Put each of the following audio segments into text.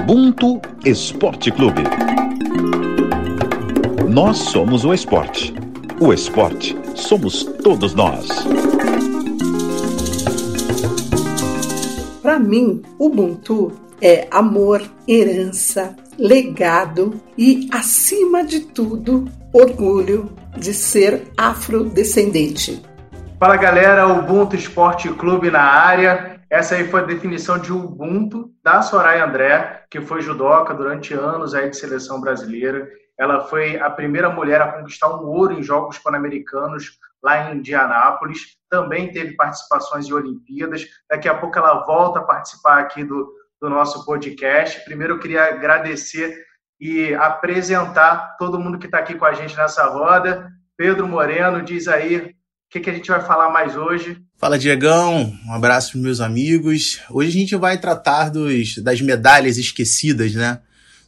Ubuntu Esporte Clube. Nós somos o esporte. O esporte somos todos nós. Para mim, Ubuntu é amor, herança, legado e, acima de tudo, orgulho de ser afrodescendente. Fala galera, Ubuntu Esporte Clube na área. Essa aí foi a definição de Ubuntu da Soraya André, que foi judoca durante anos aí de seleção brasileira. Ela foi a primeira mulher a conquistar um ouro em Jogos Pan-Americanos lá em Indianápolis. Também teve participações em Olimpíadas. Daqui a pouco ela volta a participar aqui do, do nosso podcast. Primeiro eu queria agradecer e apresentar todo mundo que está aqui com a gente nessa roda. Pedro Moreno, diz aí o que, que a gente vai falar mais hoje. Fala, Diegão. Um abraço para meus amigos. Hoje a gente vai tratar dos, das medalhas esquecidas, né?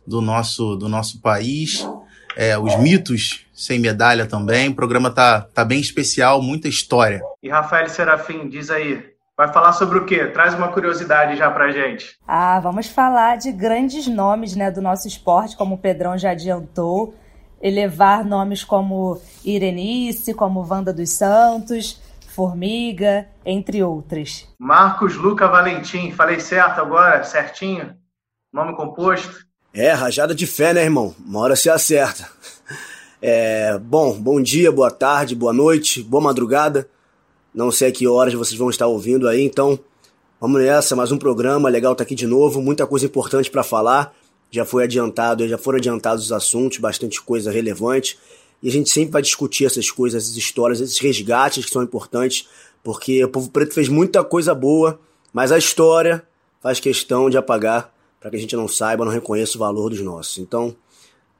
Do nosso, do nosso país. É, os mitos sem medalha também. O programa tá, tá bem especial, muita história. E Rafael Serafim, diz aí, vai falar sobre o quê? Traz uma curiosidade já pra gente. Ah, vamos falar de grandes nomes né, do nosso esporte, como o Pedrão já adiantou. Elevar nomes como Irenice, como Wanda dos Santos Formiga, entre outras. Marcos Luca Valentim, falei certo agora, certinho? Nome composto? É, rajada de fé, né, irmão? Uma hora se acerta. É, bom, bom dia, boa tarde, boa noite, boa madrugada. Não sei a que horas vocês vão estar ouvindo aí, então vamos nessa, mais um programa, legal estar tá aqui de novo, muita coisa importante para falar. Já foi adiantado, já foram adiantados os assuntos, bastante coisa relevante. E a gente sempre vai discutir essas coisas, essas histórias, esses resgates que são importantes, porque o povo preto fez muita coisa boa, mas a história faz questão de apagar para que a gente não saiba, não reconheça o valor dos nossos. Então,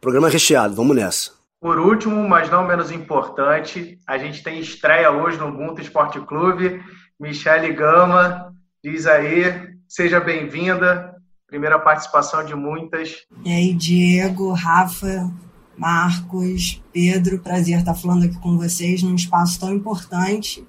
programa é recheado, vamos nessa. Por último, mas não menos importante, a gente tem estreia hoje no Ubuntu Esporte Clube. Michele Gama, diz aí, seja bem-vinda. Primeira participação de muitas. E aí, Diego, Rafa, Marcos, Pedro, prazer estar falando aqui com vocês num espaço tão importante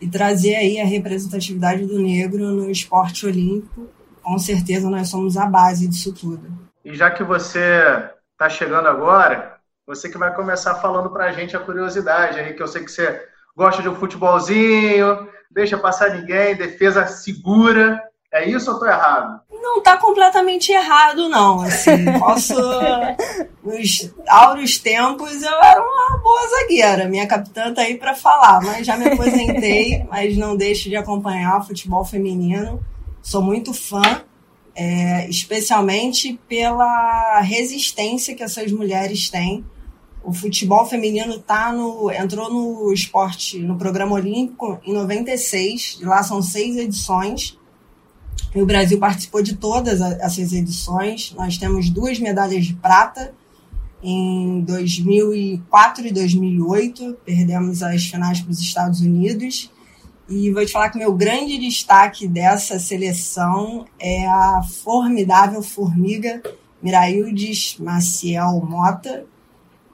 e trazer aí a representatividade do negro no esporte olímpico. Com certeza nós somos a base disso tudo. E já que você está chegando agora, você que vai começar falando para a gente a curiosidade aí, que eu sei que você gosta de um futebolzinho, deixa passar ninguém, defesa segura. É isso ou estou errado? não tá completamente errado, não. Assim, posso. Nos áureos tempos eu era uma boa zagueira. Minha capitã tá aí para falar, mas já me aposentei, mas não deixo de acompanhar futebol feminino. Sou muito fã, é, especialmente pela resistência que essas mulheres têm. O futebol feminino tá no, entrou no esporte, no programa olímpico em 96, lá são seis edições o Brasil participou de todas essas edições. Nós temos duas medalhas de prata em 2004 e 2008. Perdemos as finais para os Estados Unidos. E vou te falar que meu grande destaque dessa seleção é a formidável formiga Miraildes Maciel Mota,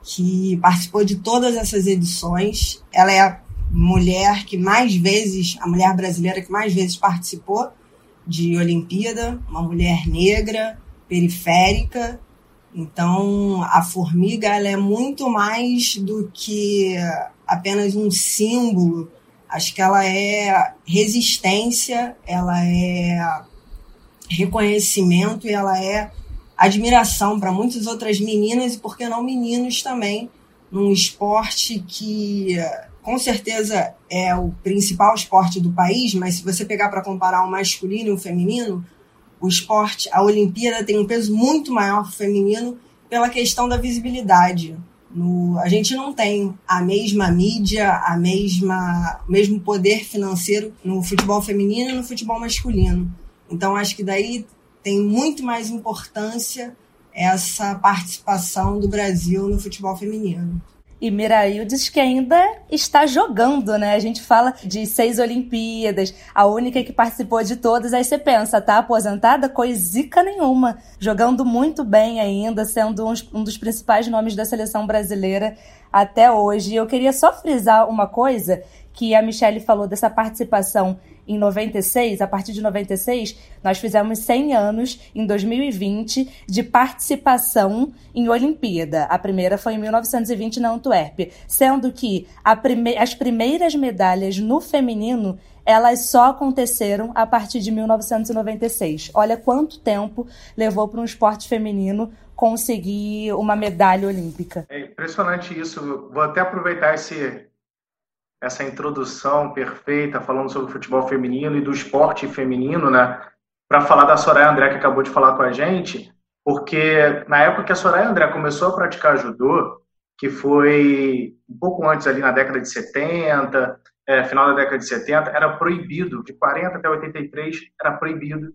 que participou de todas essas edições. Ela é a mulher que mais vezes, a mulher brasileira que mais vezes participou de Olimpíada, uma mulher negra, periférica. Então, a formiga ela é muito mais do que apenas um símbolo. Acho que ela é resistência, ela é reconhecimento e ela é admiração para muitas outras meninas e, por que não, meninos também, num esporte que com certeza é o principal esporte do país, mas se você pegar para comparar o masculino e o feminino, o esporte, a Olimpíada tem um peso muito maior o feminino pela questão da visibilidade. No, a gente não tem a mesma mídia, a mesma, mesmo poder financeiro no futebol feminino e no futebol masculino. Então acho que daí tem muito mais importância essa participação do Brasil no futebol feminino. E Miraildes que ainda está jogando, né? A gente fala de seis Olimpíadas, a única que participou de todas. Aí você pensa, tá aposentada? Coisica nenhuma. Jogando muito bem ainda, sendo um, dos principais nomes da seleção brasileira até hoje. E eu queria só frisar uma coisa que a Michelle falou dessa participação em 96, a partir de 96, nós fizemos 100 anos em 2020 de participação em Olimpíada. A primeira foi em 1920 na Antuérpia, sendo que prime as primeiras medalhas no feminino elas só aconteceram a partir de 1996. Olha quanto tempo levou para um esporte feminino conseguir uma medalha olímpica. É impressionante isso. Vou até aproveitar esse, essa introdução perfeita falando sobre o futebol feminino e do esporte feminino, né? Para falar da Soraya André que acabou de falar com a gente, porque na época que a Soraya André começou a praticar judô, que foi um pouco antes ali na década de 70, é, final da década de 70, era proibido, de 40 até 83, era proibido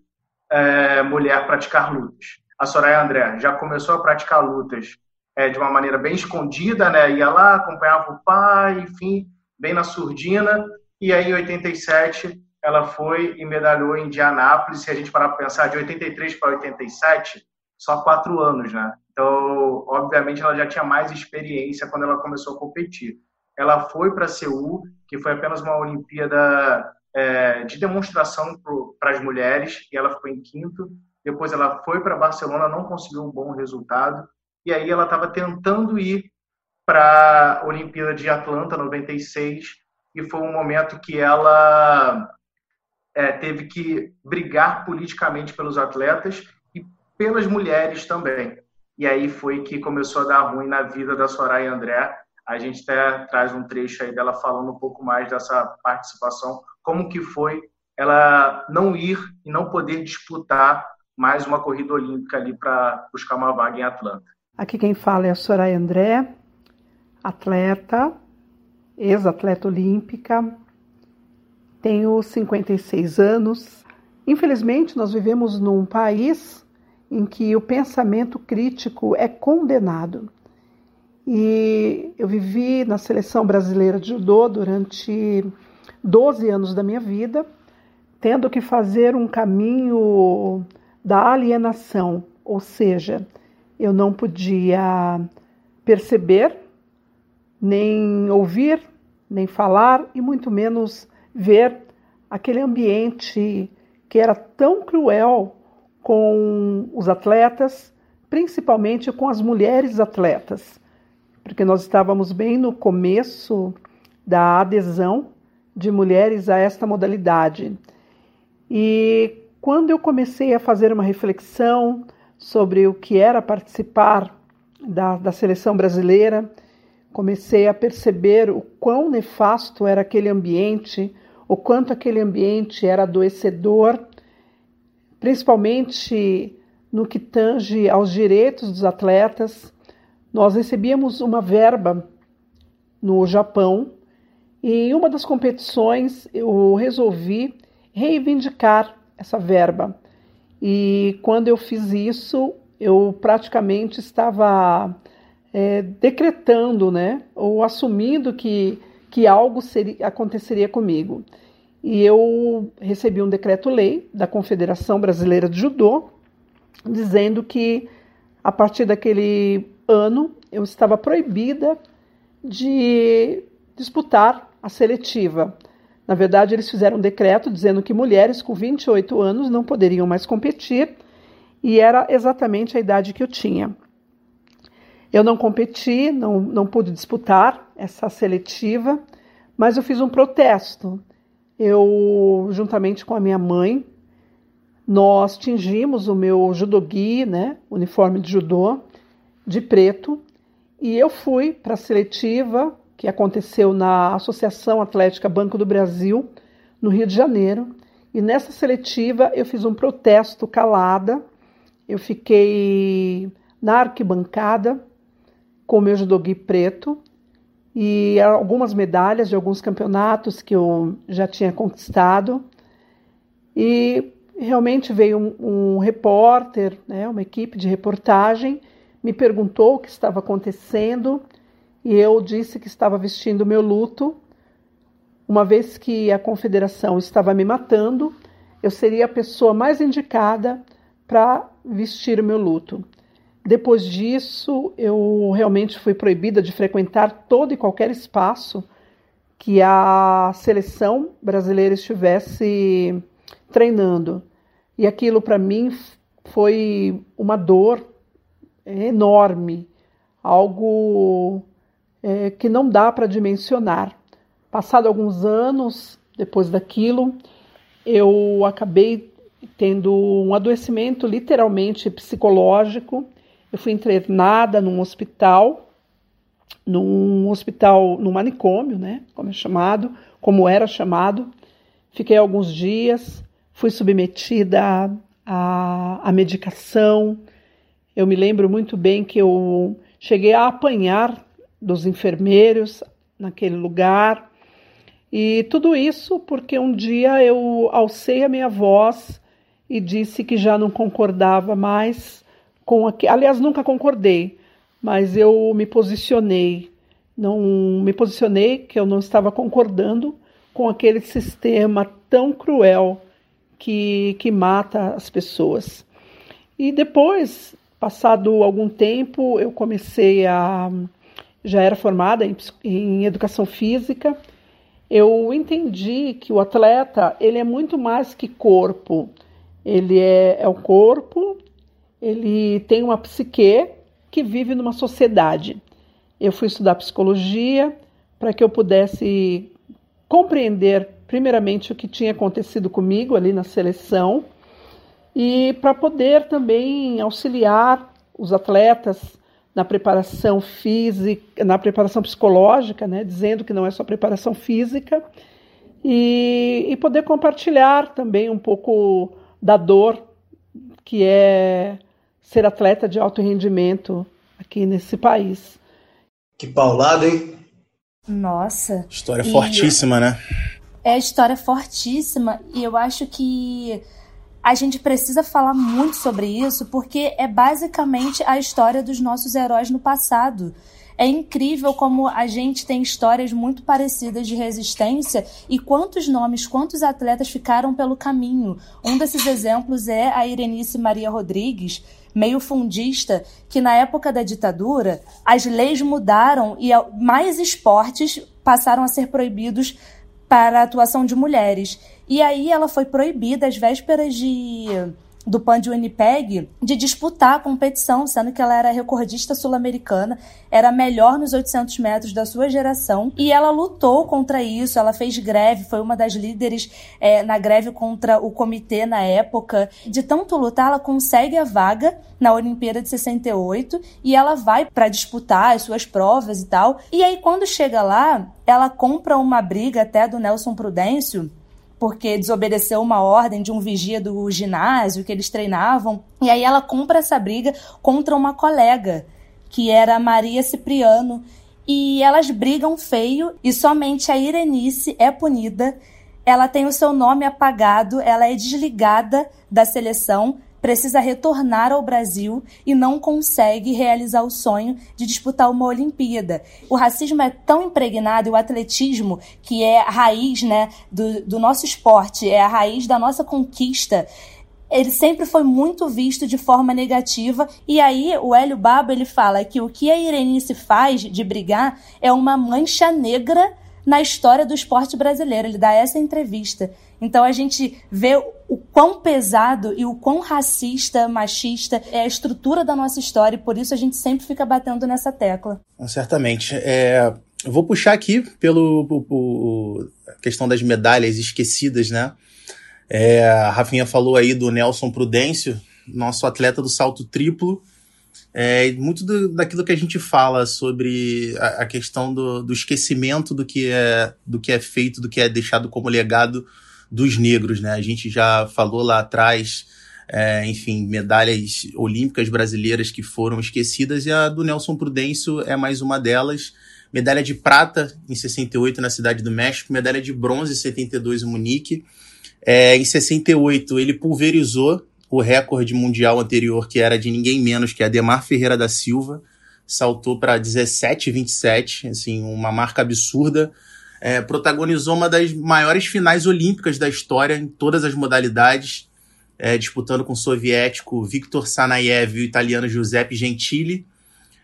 é, mulher praticar lutas. A Soraya André já começou a praticar lutas é, de uma maneira bem escondida, né? Ia lá, acompanhava o pai, enfim, bem na surdina. E aí, em 87, ela foi e medalhou em Indianápolis. Se a gente parar para pensar, de 83 para 87, só quatro anos, né? Então, obviamente, ela já tinha mais experiência quando ela começou a competir. Ela foi para Seul, que foi apenas uma Olimpíada é, de demonstração para as mulheres, e ela ficou em quinto. Depois ela foi para Barcelona, não conseguiu um bom resultado, e aí ela estava tentando ir para a Olimpíada de Atlanta, 96, e foi um momento que ela é, teve que brigar politicamente pelos atletas e pelas mulheres também. E aí foi que começou a dar ruim na vida da Soraya André, a gente até traz um trecho aí dela falando um pouco mais dessa participação, como que foi ela não ir e não poder disputar mais uma corrida olímpica ali para buscar uma vaga em Atlanta. Aqui quem fala é a Soraya André, atleta, ex-atleta olímpica, tenho 56 anos. Infelizmente, nós vivemos num país em que o pensamento crítico é condenado. E eu vivi na seleção brasileira de judô durante 12 anos da minha vida, tendo que fazer um caminho da alienação, ou seja, eu não podia perceber, nem ouvir, nem falar e muito menos ver aquele ambiente que era tão cruel com os atletas, principalmente com as mulheres atletas porque nós estávamos bem no começo da adesão de mulheres a esta modalidade. E quando eu comecei a fazer uma reflexão sobre o que era participar da, da seleção brasileira, comecei a perceber o quão nefasto era aquele ambiente, o quanto aquele ambiente era adoecedor, principalmente no que tange aos direitos dos atletas, nós recebíamos uma verba no Japão e em uma das competições eu resolvi reivindicar essa verba. E quando eu fiz isso, eu praticamente estava é, decretando, né, ou assumindo que, que algo seria, aconteceria comigo. E eu recebi um decreto-lei da Confederação Brasileira de Judô, dizendo que a partir daquele ano eu estava proibida de disputar a seletiva. Na verdade, eles fizeram um decreto dizendo que mulheres com 28 anos não poderiam mais competir e era exatamente a idade que eu tinha. Eu não competi, não, não pude disputar essa seletiva, mas eu fiz um protesto. Eu, juntamente com a minha mãe, nós tingimos o meu judogi, né, uniforme de judô, de preto e eu fui para a seletiva que aconteceu na Associação Atlética Banco do Brasil, no Rio de Janeiro. E nessa seletiva eu fiz um protesto calada. Eu fiquei na arquibancada com o meu judogi preto e algumas medalhas de alguns campeonatos que eu já tinha conquistado. E realmente veio um, um repórter, né, uma equipe de reportagem me perguntou o que estava acontecendo e eu disse que estava vestindo meu luto. Uma vez que a confederação estava me matando, eu seria a pessoa mais indicada para vestir o meu luto. Depois disso, eu realmente fui proibida de frequentar todo e qualquer espaço que a seleção brasileira estivesse treinando. E aquilo para mim foi uma dor enorme, algo é, que não dá para dimensionar. Passado alguns anos depois daquilo, eu acabei tendo um adoecimento literalmente psicológico. Eu fui internada num hospital, num hospital, no manicômio, né, como é chamado, como era chamado. Fiquei alguns dias, fui submetida à, à medicação. Eu me lembro muito bem que eu cheguei a apanhar dos enfermeiros naquele lugar. E tudo isso porque um dia eu alcei a minha voz e disse que já não concordava mais com aquilo. Aliás, nunca concordei, mas eu me posicionei. Não me posicionei que eu não estava concordando com aquele sistema tão cruel que, que mata as pessoas. E depois, passado algum tempo, eu comecei a. Já era formada em, em educação física. Eu entendi que o atleta ele é muito mais que corpo. Ele é, é o corpo, ele tem uma psique que vive numa sociedade. Eu fui estudar psicologia para que eu pudesse compreender, primeiramente, o que tinha acontecido comigo ali na seleção e para poder também auxiliar os atletas na preparação física, na preparação psicológica, né, dizendo que não é só preparação física, e, e poder compartilhar também um pouco da dor que é ser atleta de alto rendimento aqui nesse país. Que paulado, hein? Nossa. História e... fortíssima, né? É história fortíssima e eu acho que a gente precisa falar muito sobre isso porque é basicamente a história dos nossos heróis no passado. É incrível como a gente tem histórias muito parecidas de resistência e quantos nomes, quantos atletas ficaram pelo caminho. Um desses exemplos é a Irenice Maria Rodrigues, meio fundista, que na época da ditadura as leis mudaram e mais esportes passaram a ser proibidos para a atuação de mulheres. E aí ela foi proibida às vésperas de do PAN de Winnipeg de disputar a competição, sendo que ela era recordista sul-americana, era melhor nos 800 metros da sua geração e ela lutou contra isso. Ela fez greve, foi uma das líderes é, na greve contra o comitê na época. De tanto lutar, ela consegue a vaga na Olimpíada de 68 e ela vai para disputar as suas provas e tal. E aí, quando chega lá, ela compra uma briga até do Nelson Prudêncio porque desobedeceu uma ordem de um vigia do ginásio que eles treinavam. E aí ela compra essa briga contra uma colega, que era Maria Cipriano. E elas brigam feio e somente a Irenice é punida. Ela tem o seu nome apagado, ela é desligada da seleção precisa retornar ao Brasil e não consegue realizar o sonho de disputar uma Olimpíada. O racismo é tão impregnado e o atletismo, que é a raiz né, do, do nosso esporte, é a raiz da nossa conquista, ele sempre foi muito visto de forma negativa. E aí o Hélio Babo ele fala que o que a Irenice faz de brigar é uma mancha negra na história do esporte brasileiro. Ele dá essa entrevista. Então a gente vê o quão pesado e o quão racista, machista é a estrutura da nossa história e por isso a gente sempre fica batendo nessa tecla. Certamente. É, eu vou puxar aqui pelo, pelo questão das medalhas esquecidas, né? É, a Rafinha falou aí do Nelson Prudêncio, nosso atleta do salto triplo, é, muito do, daquilo que a gente fala sobre a, a questão do, do, esquecimento do que, é, do que é feito, do que é deixado como legado dos negros, né? A gente já falou lá atrás, é, enfim, medalhas olímpicas brasileiras que foram esquecidas e a do Nelson Prudêncio é mais uma delas. Medalha de prata em 68 na Cidade do México, medalha de bronze em 72 em Munique. É, em 68 ele pulverizou o recorde mundial anterior, que era de ninguém menos que Ademar Ferreira da Silva, saltou para 17,27, assim, uma marca absurda. É, protagonizou uma das maiores finais olímpicas da história em todas as modalidades, é, disputando com o soviético Viktor Sanayev e o italiano Giuseppe Gentili.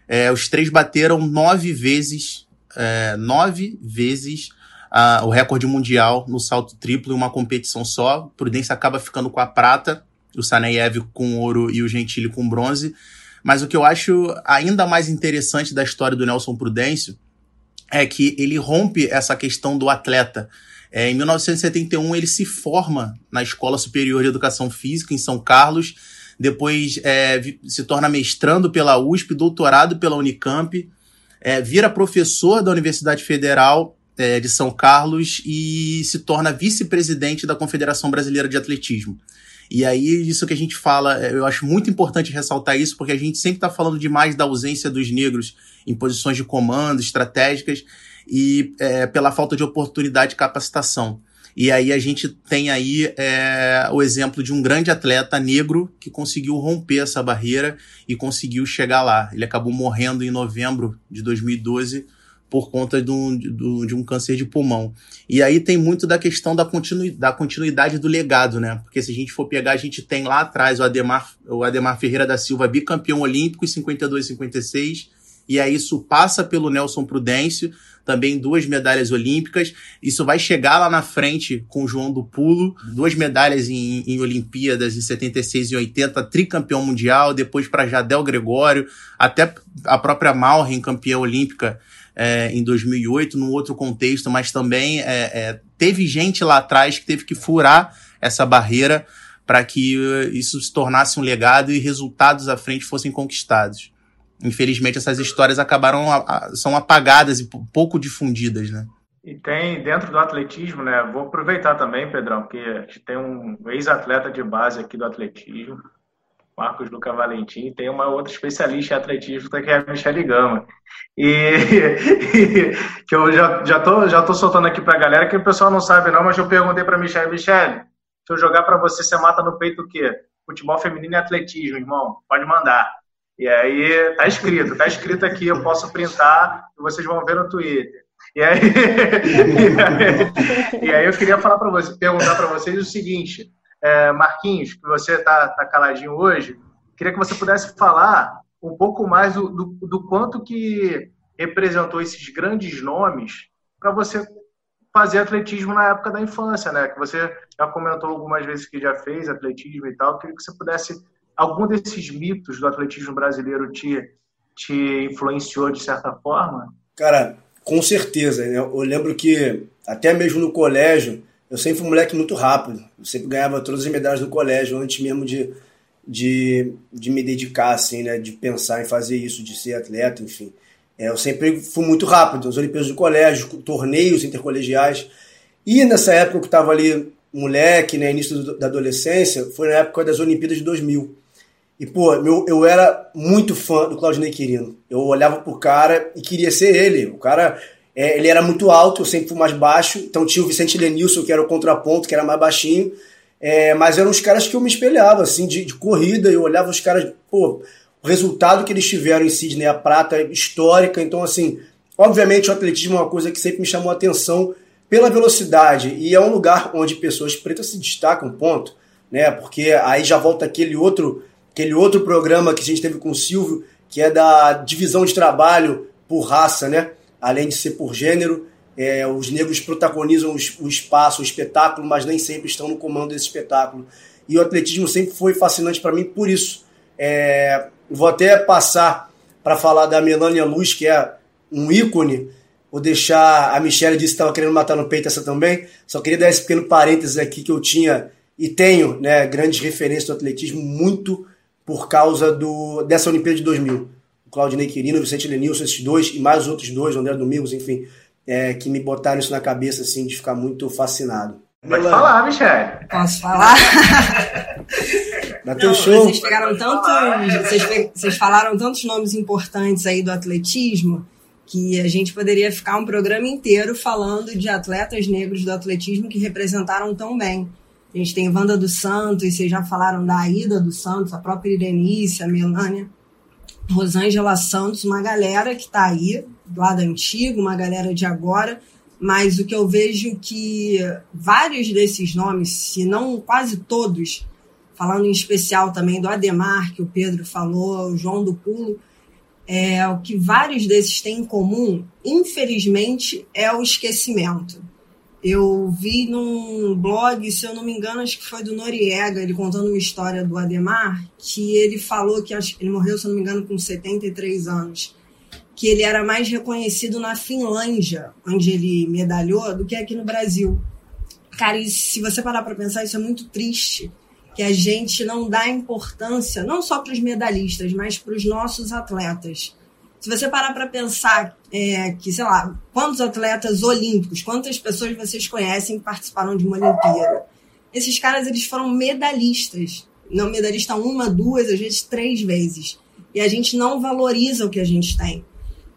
É, os três bateram nove vezes, é, nove vezes o recorde mundial no salto triplo em uma competição só. Prudência acaba ficando com a prata, o Saneyev com ouro e o Gentili com bronze. Mas o que eu acho ainda mais interessante da história do Nelson Prudêncio é que ele rompe essa questão do atleta. É, em 1971, ele se forma na Escola Superior de Educação Física, em São Carlos. Depois é, se torna mestrando pela USP, doutorado pela Unicamp. É, vira professor da Universidade Federal é, de São Carlos e se torna vice-presidente da Confederação Brasileira de Atletismo. E aí, isso que a gente fala, é, eu acho muito importante ressaltar isso, porque a gente sempre está falando demais da ausência dos negros em posições de comando, estratégicas, e é, pela falta de oportunidade de capacitação. E aí a gente tem aí é, o exemplo de um grande atleta negro que conseguiu romper essa barreira e conseguiu chegar lá. Ele acabou morrendo em novembro de 2012 por conta de um, de um câncer de pulmão. E aí tem muito da questão da, da continuidade do legado, né? Porque se a gente for pegar, a gente tem lá atrás o Ademar, o Ademar Ferreira da Silva, bicampeão olímpico em 52 e 56, e aí isso passa pelo Nelson Prudêncio, também duas medalhas olímpicas. Isso vai chegar lá na frente com o João do Pulo, duas medalhas em, em Olimpíadas em 76 e 80, tricampeão mundial, depois para Jadel Gregório, até a própria Malren, campeã olímpica é, em 2008, num outro contexto, mas também é, é, teve gente lá atrás que teve que furar essa barreira para que isso se tornasse um legado e resultados à frente fossem conquistados. Infelizmente, essas histórias acabaram são apagadas e pouco difundidas, né? E tem dentro do atletismo, né? Vou aproveitar também, Pedrão, que tem um ex-atleta de base aqui do atletismo, Marcos Luca Valentim, tem uma outra especialista em atletismo, que é a Michelle Gama. E, que eu já, já, tô, já tô soltando aqui para a galera, que o pessoal não sabe não, mas eu perguntei para Michelle, Michelle, se eu jogar para você, você mata no peito o quê? Futebol feminino e atletismo, irmão, pode mandar. E aí, tá escrito, tá escrito aqui, eu posso printar e vocês vão ver no Twitter. E aí, e aí, e aí eu queria falar para você, perguntar para vocês o seguinte, é, Marquinhos, que você está tá caladinho hoje, queria que você pudesse falar um pouco mais do, do, do quanto que representou esses grandes nomes para você fazer atletismo na época da infância, né? Que você já comentou algumas vezes que já fez atletismo e tal. Queria que você pudesse algum desses mitos do atletismo brasileiro te te influenciou de certa forma? Cara, com certeza. Né? Eu lembro que até mesmo no colégio eu sempre fui um moleque muito rápido. Eu sempre ganhava todas as medalhas do colégio antes mesmo de, de, de me dedicar, assim, né? De pensar em fazer isso, de ser atleta, enfim. É, eu sempre fui muito rápido. Nas Olimpíadas do colégio, torneios intercolegiais. E nessa época que eu estava ali, moleque, né? Início da adolescência, foi na época das Olimpíadas de 2000. E, pô, meu, eu era muito fã do Claudinei Quirino. Eu olhava pro cara e queria ser ele. O cara é, ele era muito alto, eu sempre fui mais baixo. Então tinha o Vicente Lenilson, que era o contraponto, que era mais baixinho. É, mas eram os caras que eu me espelhava, assim, de, de corrida. Eu olhava os caras, pô, o resultado que eles tiveram em Sydney, a prata histórica. Então, assim, obviamente o atletismo é uma coisa que sempre me chamou a atenção pela velocidade. E é um lugar onde pessoas pretas se destacam, ponto. Né? Porque aí já volta aquele outro, aquele outro programa que a gente teve com o Silvio, que é da divisão de trabalho por raça, né? Além de ser por gênero. É, os negros protagonizam o espaço, o espetáculo, mas nem sempre estão no comando desse espetáculo. E o atletismo sempre foi fascinante para mim por isso. É, vou até passar para falar da Melania Luz, que é um ícone. Vou deixar. A Michelle disse que estava querendo matar no peito essa também. Só queria dar esse pequeno parênteses aqui que eu tinha e tenho né, grandes referências do atletismo, muito por causa do, dessa Olimpíada de 2000 o Claudinei Quirino, o Vicente Lenilson, esses dois, e mais outros dois, o André Domingos, enfim, é, que me botaram isso na cabeça, assim, de ficar muito fascinado. Pode falar, Michelle. Posso falar? Show. Vocês pegaram tantos. Vocês, vocês falaram tantos nomes importantes aí do atletismo que a gente poderia ficar um programa inteiro falando de atletas negros do atletismo que representaram tão bem. A gente tem Wanda dos Santos, vocês já falaram da Aida dos Santos, a própria Irenice, a Melânia. Rosângela Santos, uma galera que está aí, lá da antiga, uma galera de agora, mas o que eu vejo que vários desses nomes, se não quase todos, falando em especial também do Ademar, que o Pedro falou, o João do Pulo, é, o que vários desses têm em comum, infelizmente, é o esquecimento. Eu vi num blog, se eu não me engano, acho que foi do Noriega, ele contando uma história do Ademar, que ele falou que acho, ele morreu, se eu não me engano, com 73 anos, que ele era mais reconhecido na Finlândia, onde ele medalhou, do que aqui no Brasil. Cara, e se você parar para pensar, isso é muito triste, que a gente não dá importância, não só para os medalhistas, mas para os nossos atletas. Se você parar para pensar é, que, sei lá, quantos atletas olímpicos, quantas pessoas vocês conhecem que participaram de uma Olimpíada? Esses caras, eles foram medalhistas. Não medalhista uma, duas, às vezes três vezes. E a gente não valoriza o que a gente tem.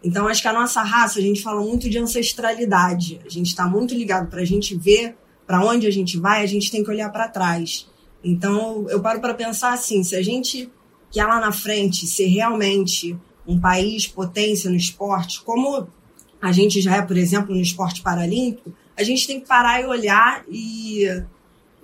Então, acho que a nossa raça, a gente fala muito de ancestralidade. A gente está muito ligado para a gente ver para onde a gente vai, a gente tem que olhar para trás. Então, eu paro para pensar assim: se a gente quer lá na frente ser realmente um país potência no esporte, como a gente já é, por exemplo, no esporte paralímpico, a gente tem que parar e olhar e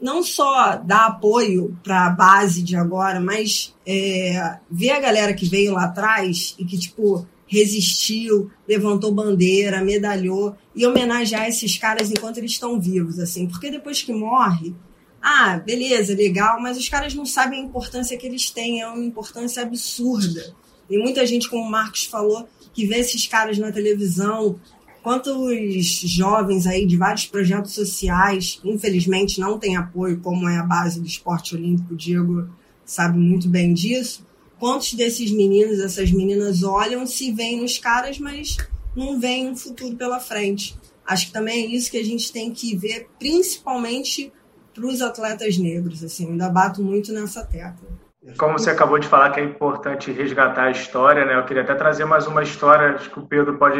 não só dar apoio para a base de agora, mas é, ver a galera que veio lá atrás e que, tipo, resistiu, levantou bandeira, medalhou e homenagear esses caras enquanto eles estão vivos, assim, porque depois que morre, ah, beleza, legal, mas os caras não sabem a importância que eles têm, é uma importância absurda. Tem muita gente, como o Marcos falou, que vê esses caras na televisão. Quantos jovens aí de vários projetos sociais, infelizmente, não têm apoio, como é a base do esporte olímpico, o Diego sabe muito bem disso. Quantos desses meninos, essas meninas olham, se veem nos caras, mas não veem um futuro pela frente. Acho que também é isso que a gente tem que ver, principalmente para os atletas negros. Assim, ainda bato muito nessa tecla. Como você acabou de falar que é importante resgatar a história, né? Eu queria até trazer mais uma história, acho que o Pedro pode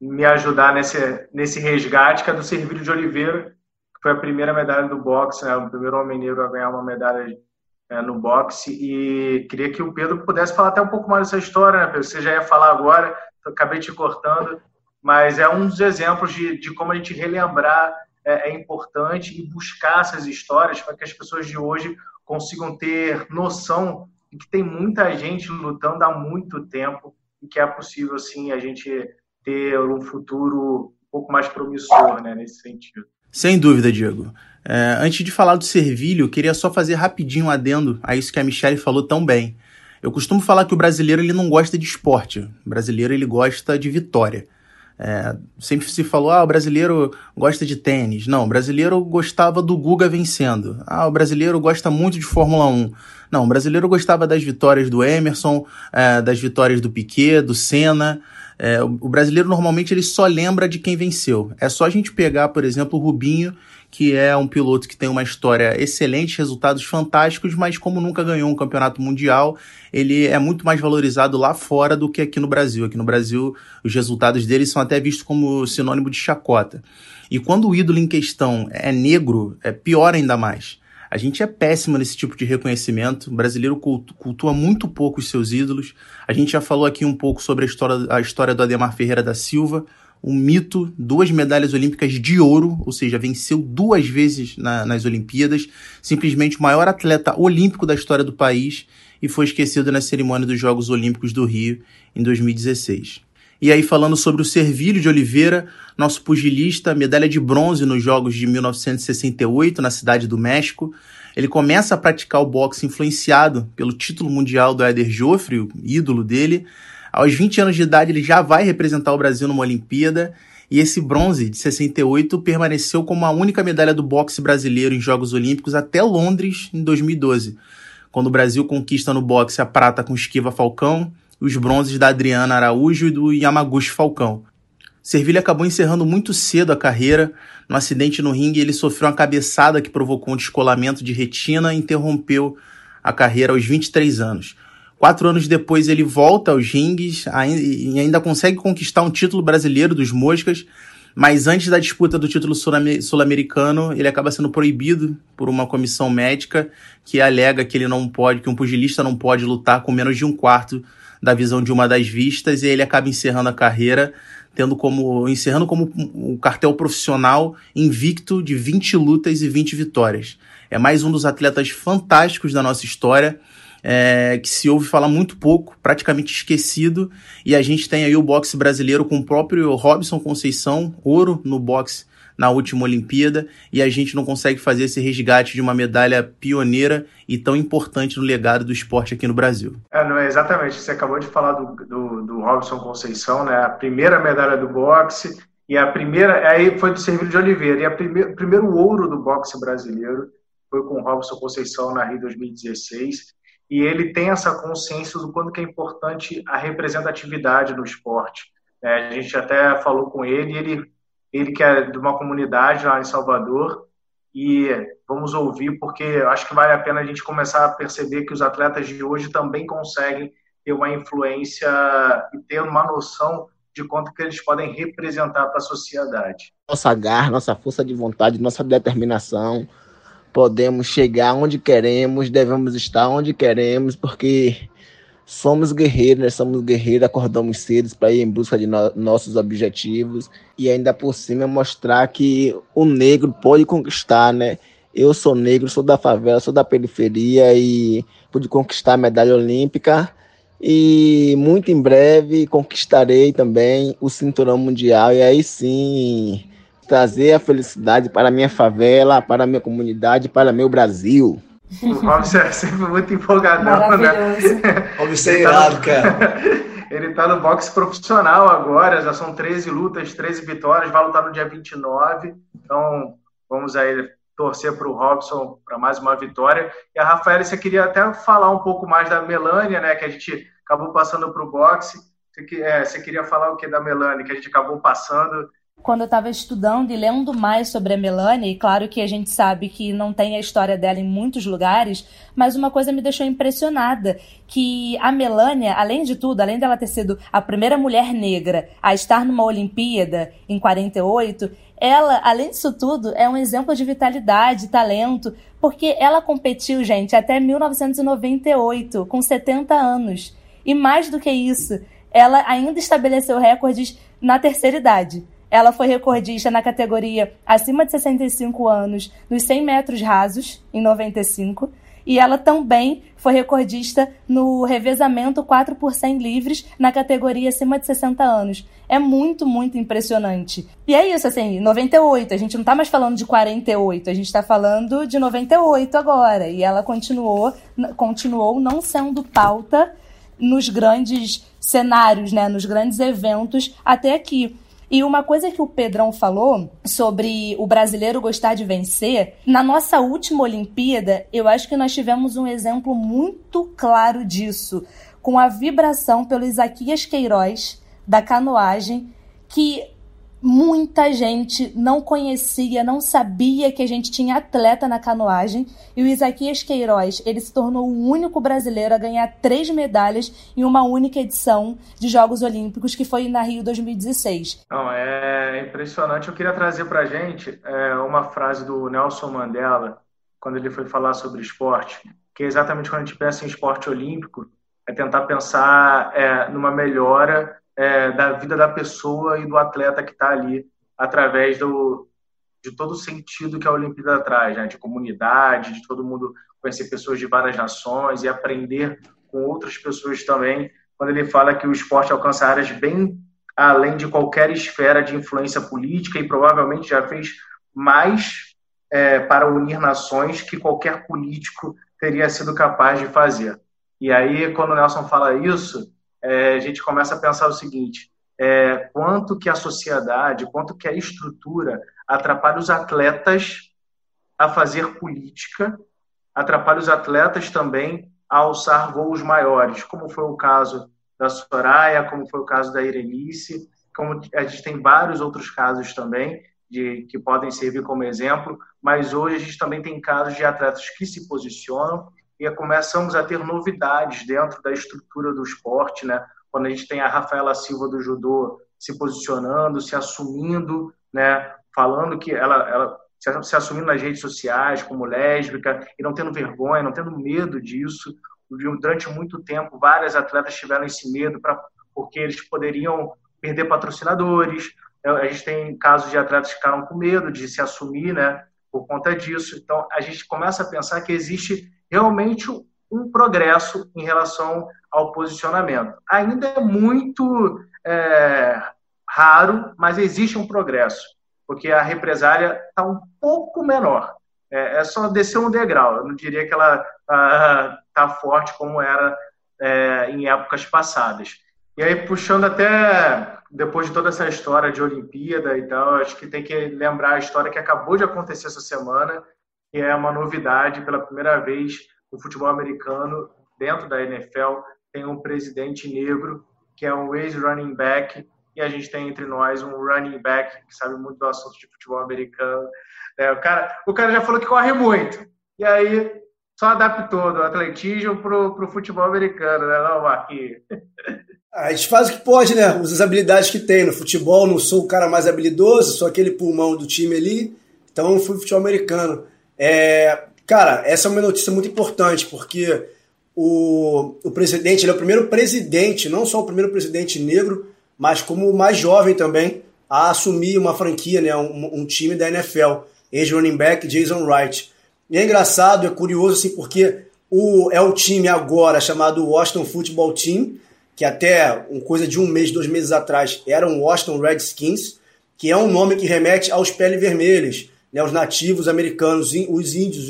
me ajudar nesse, nesse resgate, que é do Servílio de Oliveira, que foi a primeira medalha do boxe, né? o primeiro homem negro a ganhar uma medalha é, no boxe. E queria que o Pedro pudesse falar até um pouco mais dessa história, né, Pedro? Você já ia falar agora, acabei te cortando, mas é um dos exemplos de, de como a gente relembrar é, é importante e buscar essas histórias para que as pessoas de hoje consigam ter noção de que tem muita gente lutando há muito tempo e que é possível, sim, a gente ter um futuro um pouco mais promissor, né, nesse sentido. Sem dúvida, Diego. É, antes de falar do Servilho, eu queria só fazer rapidinho um adendo a isso que a Michelle falou tão bem. Eu costumo falar que o brasileiro ele não gosta de esporte. O brasileiro ele gosta de vitória. É, sempre se falou, ah, o brasileiro gosta de tênis. Não, o brasileiro gostava do Guga vencendo. Ah, o brasileiro gosta muito de Fórmula 1. Não, o brasileiro gostava das vitórias do Emerson, é, das vitórias do Piquet, do Senna. É, o brasileiro normalmente ele só lembra de quem venceu. É só a gente pegar, por exemplo, o Rubinho que é um piloto que tem uma história excelente, resultados fantásticos, mas como nunca ganhou um campeonato mundial, ele é muito mais valorizado lá fora do que aqui no Brasil. Aqui no Brasil, os resultados dele são até vistos como sinônimo de chacota. E quando o ídolo em questão é negro, é pior ainda mais. A gente é péssimo nesse tipo de reconhecimento. O brasileiro cultua muito pouco os seus ídolos. A gente já falou aqui um pouco sobre a história, a história do Ademar Ferreira da Silva, um mito, duas medalhas olímpicas de ouro, ou seja, venceu duas vezes na, nas Olimpíadas, simplesmente o maior atleta olímpico da história do país e foi esquecido na cerimônia dos Jogos Olímpicos do Rio em 2016. E aí, falando sobre o Servílio de Oliveira, nosso pugilista, medalha de bronze nos Jogos de 1968, na cidade do México. Ele começa a praticar o boxe influenciado pelo título mundial do Éder Joffre, o ídolo dele, aos 20 anos de idade, ele já vai representar o Brasil numa Olimpíada. E esse bronze de 68 permaneceu como a única medalha do boxe brasileiro em Jogos Olímpicos até Londres em 2012, quando o Brasil conquista no boxe a prata com Esquiva Falcão e os bronzes da Adriana Araújo e do Yamaguchi Falcão. Servilha acabou encerrando muito cedo a carreira. No acidente no ringue, ele sofreu uma cabeçada que provocou um descolamento de retina e interrompeu a carreira aos 23 anos. Quatro anos depois ele volta aos rings e ainda consegue conquistar um título brasileiro dos Moscas, mas antes da disputa do título sul-americano, ele acaba sendo proibido por uma comissão médica que alega que ele não pode, que um pugilista não pode lutar com menos de um quarto da visão de uma das vistas, e ele acaba encerrando a carreira, tendo como encerrando como um cartel profissional invicto de 20 lutas e 20 vitórias. É mais um dos atletas fantásticos da nossa história é, que se ouve falar muito pouco, praticamente esquecido, e a gente tem aí o boxe brasileiro com o próprio Robson Conceição, ouro no boxe na última Olimpíada e a gente não consegue fazer esse resgate de uma medalha pioneira e tão importante no legado do esporte aqui no Brasil. É, não é exatamente. Você acabou de falar do, do, do Robson Conceição, né? A primeira medalha do boxe e a primeira aí foi do Servilho de Oliveira e a primeir, o primeiro ouro do boxe brasileiro foi com o Robson Conceição na Rio 2016 e ele tem essa consciência do quanto que é importante a representatividade no esporte. É, a gente até falou com ele, ele ele que é de uma comunidade lá em Salvador e vamos ouvir porque acho que vale a pena a gente começar a perceber que os atletas de hoje também conseguem ter uma influência e ter uma noção de quanto que eles podem representar para a sociedade. Nossa garra, nossa força de vontade, nossa determinação, podemos chegar onde queremos, devemos estar onde queremos, porque somos guerreiros, né? somos guerreiros, acordamos cedo para ir em busca de no nossos objetivos e ainda por cima mostrar que o negro pode conquistar, né? Eu sou negro, sou da favela, sou da periferia e pude conquistar a medalha olímpica e muito em breve conquistarei também o cinturão mundial e aí sim trazer a felicidade para a minha favela, para a minha comunidade, para meu Brasil. O Robson é sempre muito empolgadão, né? Robson é irado, cara. Ele tá no boxe profissional agora, já são 13 lutas, 13 vitórias, vai lutar no dia 29. Então, vamos aí torcer para o Robson para mais uma vitória. E a Rafaela, você queria até falar um pouco mais da Melânia, né? Que a gente acabou passando para o boxe. Você, é, você queria falar o que da Melânia, que a gente acabou passando quando eu estava estudando e lendo mais sobre a Melanie, e claro que a gente sabe que não tem a história dela em muitos lugares, mas uma coisa me deixou impressionada, que a Melania, além de tudo, além dela ter sido a primeira mulher negra a estar numa Olimpíada em 48, ela, além disso tudo, é um exemplo de vitalidade, talento, porque ela competiu, gente, até 1998, com 70 anos. E mais do que isso, ela ainda estabeleceu recordes na terceira idade. Ela foi recordista na categoria acima de 65 anos nos 100 metros rasos, em 95. E ela também foi recordista no revezamento 4 por 100 livres na categoria acima de 60 anos. É muito, muito impressionante. E é isso, assim, 98. A gente não tá mais falando de 48, a gente tá falando de 98 agora. E ela continuou, continuou não sendo pauta nos grandes cenários, né, nos grandes eventos até aqui. E uma coisa que o Pedrão falou sobre o brasileiro gostar de vencer, na nossa última Olimpíada, eu acho que nós tivemos um exemplo muito claro disso, com a vibração pelo Isaquias Queiroz da canoagem, que muita gente não conhecia, não sabia que a gente tinha atleta na canoagem. E o Isaquias Queiroz, ele se tornou o único brasileiro a ganhar três medalhas em uma única edição de Jogos Olímpicos, que foi na Rio 2016. Não, é impressionante. Eu queria trazer para a gente é, uma frase do Nelson Mandela, quando ele foi falar sobre esporte, que é exatamente quando a gente pensa em esporte olímpico, é tentar pensar é, numa melhora é, da vida da pessoa e do atleta que está ali através do, de todo o sentido que a Olimpíada traz, né? de comunidade, de todo mundo conhecer pessoas de várias nações e aprender com outras pessoas também, quando ele fala que o esporte alcança áreas bem além de qualquer esfera de influência política e provavelmente já fez mais é, para unir nações que qualquer político teria sido capaz de fazer. E aí, quando o Nelson fala isso, é, a gente começa a pensar o seguinte: é, quanto que a sociedade, quanto que a estrutura atrapalha os atletas a fazer política, atrapalha os atletas também a alçar voos maiores, como foi o caso da Soraya, como foi o caso da Irenice, como a gente tem vários outros casos também de que podem servir como exemplo, mas hoje a gente também tem casos de atletas que se posicionam e começamos a ter novidades dentro da estrutura do esporte, né? Quando a gente tem a Rafaela Silva do judô se posicionando, se assumindo, né? Falando que ela, ela se assumindo nas redes sociais como lésbica e não tendo vergonha, não tendo medo disso. Durante muito tempo, várias atletas tiveram esse medo para porque eles poderiam perder patrocinadores. A gente tem casos de atletas que ficaram com medo de se assumir, né? Por conta disso. Então, a gente começa a pensar que existe realmente um progresso em relação ao posicionamento. Ainda é muito é, raro, mas existe um progresso. porque a represália está um pouco menor. É, é, só descer um degrau. Eu não diria que ela está tá forte como era é, em épocas passadas. E aí, puxando até depois de toda essa história de Olimpíada e tal, acho que tem que lembrar a história que acabou de acontecer essa semana, que é uma novidade pela primeira vez no futebol americano, dentro da NFL, tem um presidente negro, que é um ex-running back, e a gente tem entre nós um running back que sabe muito do assunto de futebol americano. É, o, cara, o cara já falou que corre muito, e aí só adaptou do atletismo pro, pro futebol americano, né, não, Marquinhos? A gente faz o que pode, né? Usa as habilidades que tem. No futebol, não sou o cara mais habilidoso, sou aquele pulmão do time ali. Então, fui futebol americano. É, cara, essa é uma notícia muito importante, porque o, o presidente, ele é o primeiro presidente, não só o primeiro presidente negro, mas como o mais jovem também, a assumir uma franquia, né? um, um time da NFL. Ex-running back Jason Wright. E é engraçado, é curioso, assim, porque o, é o time agora chamado Washington Football Team, que até uma coisa de um mês, dois meses atrás era um Washington Redskins, que é um nome que remete aos pele vermelhos, né, os nativos americanos, os índios,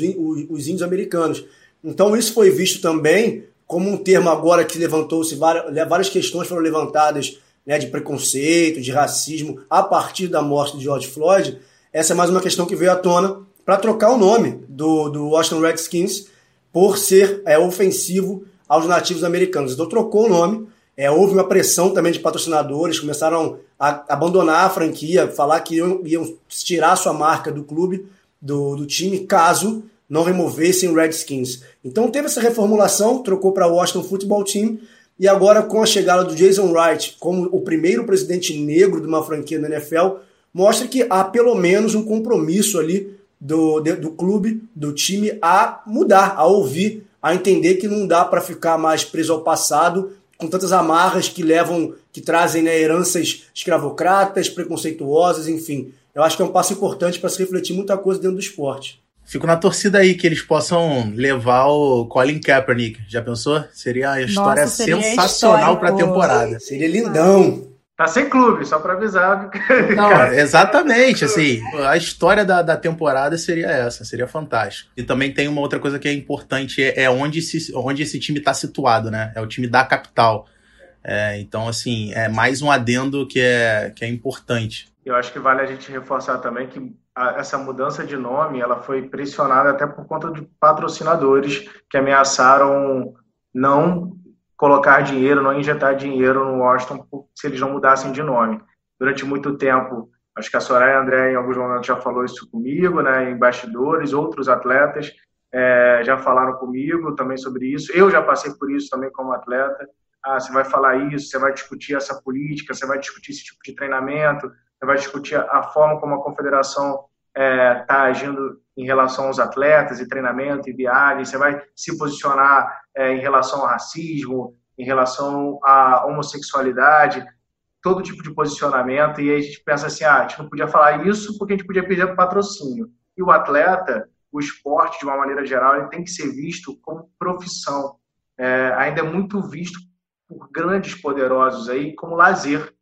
os índios americanos. Então isso foi visto também como um termo agora que levantou-se várias, né, várias questões foram levantadas né, de preconceito, de racismo a partir da morte de George Floyd. Essa é mais uma questão que veio à tona para trocar o nome do, do Washington Redskins por ser é, ofensivo aos nativos americanos. Então trocou o nome é, houve uma pressão também de patrocinadores, começaram a abandonar a franquia, falar que iam, iam tirar sua marca do clube, do, do time, caso não removessem o Redskins. Então teve essa reformulação, trocou para o Washington Football Team, e agora com a chegada do Jason Wright como o primeiro presidente negro de uma franquia da NFL, mostra que há pelo menos um compromisso ali do, do clube, do time, a mudar, a ouvir, a entender que não dá para ficar mais preso ao passado com tantas amarras que levam, que trazem né, heranças escravocratas, preconceituosas, enfim. Eu acho que é um passo importante para se refletir muita coisa dentro do esporte. Fico na torcida aí que eles possam levar o Colin Kaepernick. Já pensou? Seria uma história Nossa, seria sensacional para a temporada. Seria lindão. Tá sem clube, só para avisar. Não, exatamente, assim, a história da, da temporada seria essa, seria fantástico. E também tem uma outra coisa que é importante, é, é onde, se, onde esse time está situado, né? É o time da capital. É, então, assim, é mais um adendo que é, que é importante. Eu acho que vale a gente reforçar também que a, essa mudança de nome, ela foi pressionada até por conta de patrocinadores que ameaçaram não colocar dinheiro, não injetar dinheiro no Washington se eles não mudassem de nome. Durante muito tempo, acho que a Soraya André em alguns momentos já falou isso comigo, né, em bastidores, outros atletas é, já falaram comigo também sobre isso. Eu já passei por isso também como atleta. Ah, você vai falar isso, você vai discutir essa política, você vai discutir esse tipo de treinamento, você vai discutir a forma como a confederação está é, tá agindo em relação aos atletas e treinamento e viagem, você vai se posicionar é, em relação ao racismo, em relação à homossexualidade, todo tipo de posicionamento, e aí a gente pensa assim, ah, a gente não podia falar isso porque a gente podia perder patrocínio. E o atleta, o esporte, de uma maneira geral, ele tem que ser visto como profissão. É, ainda é muito visto por grandes poderosos aí como lazer.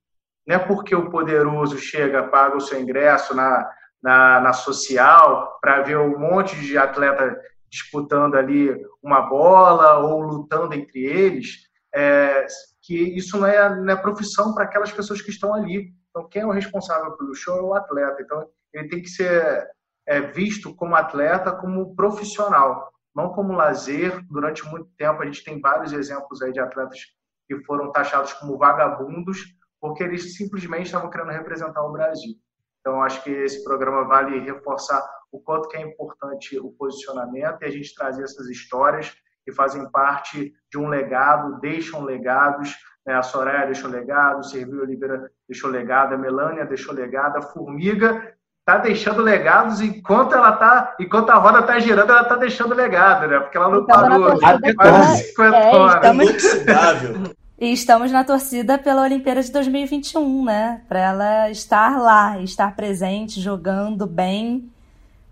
Não é porque o poderoso chega, paga o seu ingresso na, na, na social para ver um monte de atleta disputando ali uma bola ou lutando entre eles, é, que isso não é, não é profissão para aquelas pessoas que estão ali. Então, quem é o responsável pelo show é o atleta. Então, ele tem que ser é, visto como atleta, como profissional, não como lazer. Durante muito tempo, a gente tem vários exemplos aí de atletas que foram taxados como vagabundos, porque eles simplesmente estavam querendo representar o Brasil. Então, acho que esse programa vale reforçar o quanto que é importante o posicionamento e a gente trazer essas histórias que fazem parte de um legado, deixam legados. Né? A Soraya deixou legado, o Servil Oliveira deixou legado, a Melânia deixou legado, a Formiga está deixando legados enquanto ela tá, enquanto a roda está girando, ela está deixando legado, né? Porque ela não parou. Mais 50 é, horas. Estamos... E estamos na torcida pela Olimpíada de 2021, né? Para ela estar lá, estar presente, jogando bem,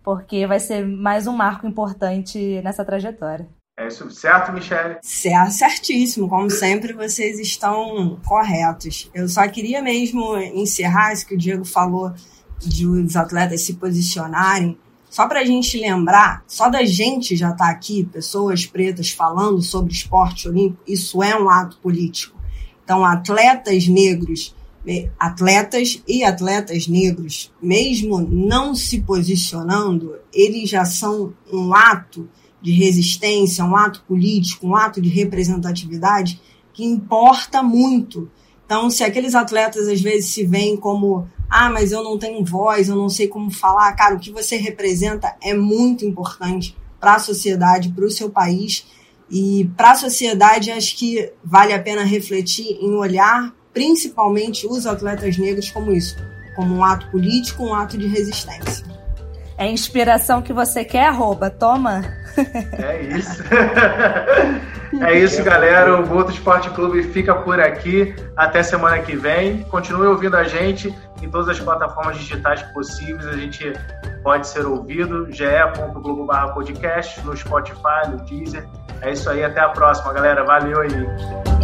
porque vai ser mais um marco importante nessa trajetória. É isso, certo, Michele? Certo, certíssimo. Como sempre, vocês estão corretos. Eu só queria mesmo encerrar isso que o Diego falou de os atletas se posicionarem, só para a gente lembrar, só da gente já estar tá aqui, pessoas pretas falando sobre esporte olímpico, isso é um ato político. Então, atletas negros, atletas e atletas negros, mesmo não se posicionando, eles já são um ato de resistência, um ato político, um ato de representatividade que importa muito. Então, se aqueles atletas às vezes se veem como ah, mas eu não tenho voz, eu não sei como falar. Cara, o que você representa é muito importante para a sociedade, para o seu país. E para a sociedade, acho que vale a pena refletir em olhar principalmente os atletas negros como isso, como um ato político, um ato de resistência. É inspiração que você quer, arroba, toma. É isso. é isso, galera. O Boto Esporte Clube fica por aqui. Até semana que vem. Continue ouvindo a gente em todas as plataformas digitais possíveis. A gente pode ser ouvido. ge.globo podcast, no Spotify, no Deezer. É isso aí. Até a próxima, galera. Valeu aí.